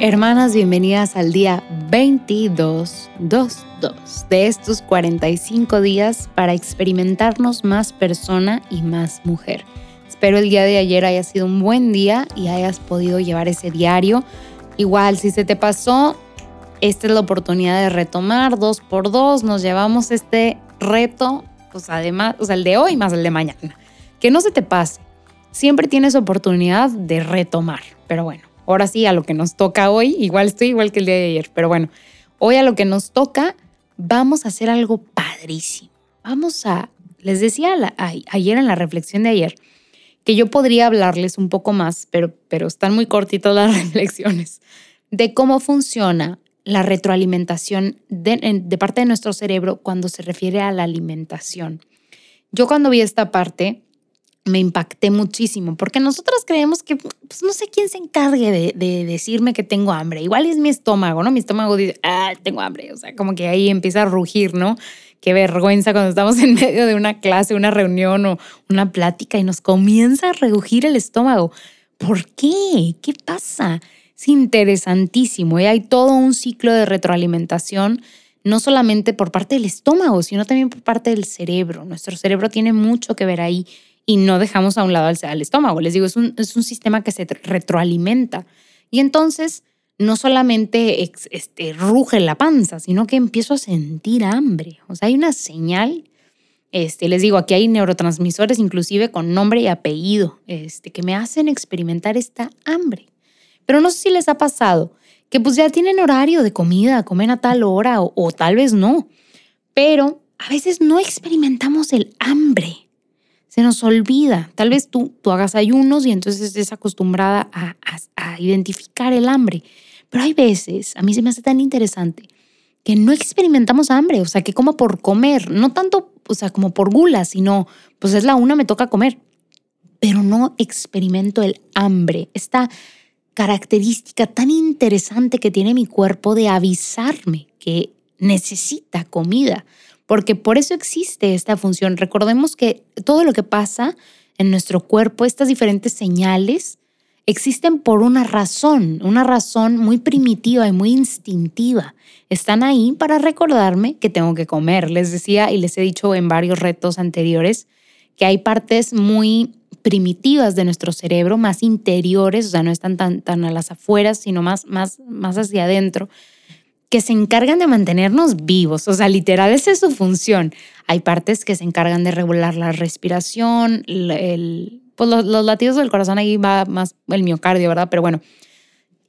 Hermanas, bienvenidas al día 2222 de estos 45 días para experimentarnos más persona y más mujer. Espero el día de ayer haya sido un buen día y hayas podido llevar ese diario. Igual, si se te pasó, esta es la oportunidad de retomar dos por dos. Nos llevamos este reto, pues además, o sea, el de hoy más el de mañana. Que no se te pase. Siempre tienes oportunidad de retomar. Pero bueno, ahora sí, a lo que nos toca hoy, igual estoy igual que el día de ayer, pero bueno, hoy a lo que nos toca, vamos a hacer algo padrísimo. Vamos a, les decía ayer en la reflexión de ayer, que yo podría hablarles un poco más, pero, pero están muy cortitas las reflexiones, de cómo funciona la retroalimentación de, de parte de nuestro cerebro cuando se refiere a la alimentación. Yo cuando vi esta parte, me impacté muchísimo, porque nosotros creemos que, pues no sé quién se encargue de, decirme que tengo hambre. Igual es mi estómago, ¿no? Mi estómago dice, ah, tengo hambre. O sea, como que ahí empieza a rugir, ¿no? Qué vergüenza cuando estamos en medio de una clase, una reunión o una plática y nos comienza a rugir el estómago. ¿Por qué? ¿Qué pasa? Es interesantísimo y hay todo un ciclo de retroalimentación no solamente por parte del estómago, sino también por parte del cerebro. Nuestro cerebro tiene mucho que ver ahí y no dejamos a un lado al, estómago. Les digo, es un, es un, sistema que se retroalimenta. Y entonces no solamente este, ruge la panza, sino que empiezo a sentir hambre. O sea, hay una señal. Este, les digo, aquí hay neurotransmisores inclusive con nombre y apellido este, que me hacen experimentar esta hambre. Pero no sé si les ha pasado que pues ya tienen horario de comida, comen a tal hora o, o tal vez no, pero a veces no experimentamos el hambre se nos olvida. Tal vez tú, tú hagas ayunos y entonces estés acostumbrada a, a, identificar el hambre. Pero hay veces, a mí se me hace tan interesante, que no experimentamos hambre, o sea, que como por comer, no tanto, o sea, como por gula, sino, pues es la una, me toca comer, pero no experimento el hambre, esta característica tan interesante que tiene mi cuerpo de avisarme que necesita comida porque por eso existe esta función. Recordemos que todo lo que pasa en nuestro cuerpo, estas diferentes señales, existen por una razón, una razón muy primitiva y muy instintiva. Están ahí para recordarme que tengo que comer. Les decía y les he dicho en varios retos anteriores que hay partes muy primitivas de nuestro cerebro, más interiores, o sea, no están tan, tan a las afueras, sino más, más, más hacia adentro, que se encargan de mantenernos vivos, o sea, literal esa es su función. Hay partes que se encargan de regular la respiración, pues los, latidos del corazón ahí va más el miocardio, ¿verdad? Pero bueno,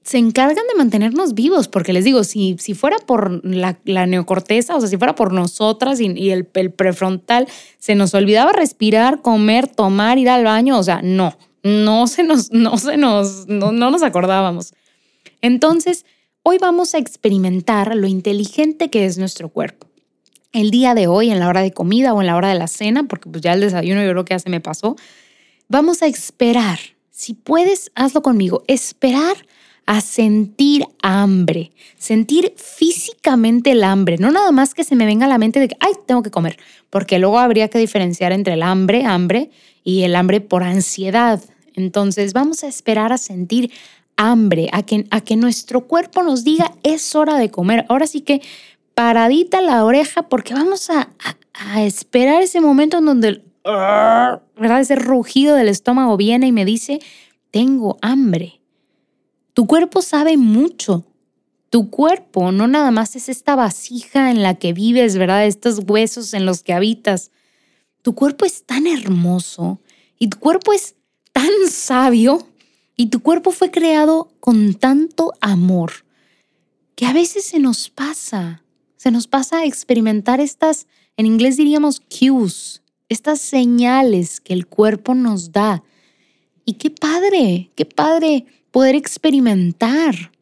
se encargan de mantenernos vivos, porque les digo, si, si fuera por la, neocorteza, o sea, si fuera por nosotras y, el, el, prefrontal, se nos olvidaba respirar, comer, tomar, ir al baño, o sea, no, no se nos, no se nos, no, no nos acordábamos. Entonces, Hoy vamos a experimentar lo inteligente que es nuestro cuerpo. El día de hoy, en la hora de comida o en la hora de la cena, porque pues ya el desayuno yo creo que ya se me pasó, vamos a esperar. Si puedes, hazlo conmigo. Esperar a sentir hambre, sentir físicamente el hambre, no nada más que se me venga a la mente de que, ay, tengo que comer, porque luego habría que diferenciar entre el hambre, hambre, y el hambre por ansiedad. Entonces vamos a esperar a sentir hambre, a que, a que nuestro cuerpo nos diga es hora de comer. Ahora sí que paradita la oreja porque vamos a, a, esperar ese momento en donde el, ¿verdad? ese rugido del estómago viene y me dice, tengo hambre. Tu cuerpo sabe mucho. Tu cuerpo no nada más es esta vasija en la que vives, ¿verdad? Estos huesos en los que habitas. Tu cuerpo es tan hermoso y tu cuerpo es tan sabio y tu cuerpo fue creado con tanto amor que a veces se nos pasa, se nos pasa a experimentar estas, en inglés diríamos cues, estas señales que el cuerpo nos da. Y qué padre, qué padre poder experimentar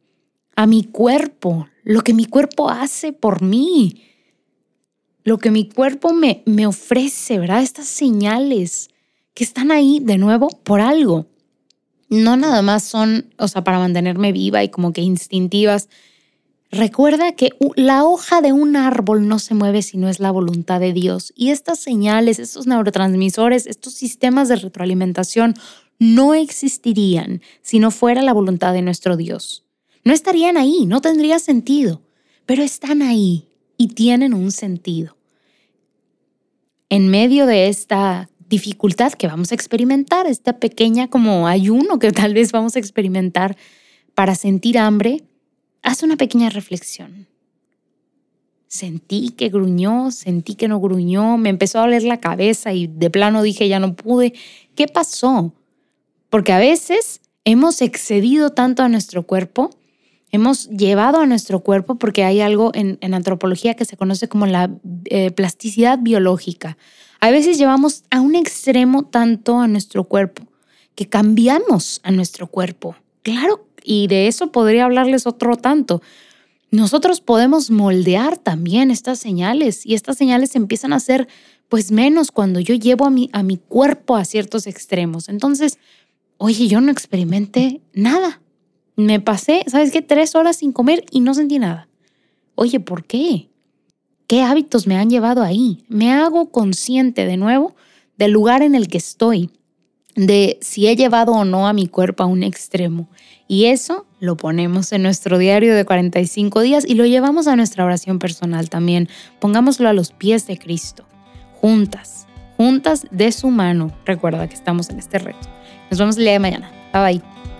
a mi cuerpo, lo que mi cuerpo hace por mí, lo que mi cuerpo me, me ofrece, ¿verdad? Estas señales que están ahí de nuevo por algo no nada más son, o sea, para mantenerme viva y como que instintivas. Recuerda que la hoja de un árbol no se mueve si no es la voluntad de Dios. Y estas señales, estos neurotransmisores, estos sistemas de retroalimentación no existirían si no fuera la voluntad de nuestro Dios. No estarían ahí, no tendría sentido, pero están ahí y tienen un sentido. En medio de esta dificultad que vamos a experimentar, esta pequeña como ayuno que tal vez vamos a experimentar para sentir hambre, haz una pequeña reflexión. Sentí que gruñó, sentí que no gruñó, me empezó a doler la cabeza y de plano dije ya no pude. ¿Qué pasó? Porque a veces hemos excedido tanto a nuestro cuerpo, hemos llevado a nuestro cuerpo, porque hay algo en, antropología que se conoce como la eh, plasticidad biológica. A veces llevamos a un extremo tanto a nuestro cuerpo que cambiamos a nuestro cuerpo. Claro, y de eso podría hablarles otro tanto. Nosotros podemos moldear también estas señales y estas señales empiezan a ser pues menos cuando yo llevo a mi, a mi cuerpo a ciertos extremos. Entonces, oye, yo no experimenté nada. Me pasé, ¿sabes qué? Tres horas sin comer y no sentí nada. Oye, ¿por qué? ¿Qué hábitos me han llevado ahí? Me hago consciente de nuevo del lugar en el que estoy, de si he llevado o no a mi cuerpo a un extremo. Y eso lo ponemos en nuestro diario de 45 días y lo llevamos a nuestra oración personal también. Pongámoslo a los pies de Cristo, juntas, juntas de su mano. Recuerda que estamos en este reto. Nos vemos el día de mañana. Bye bye.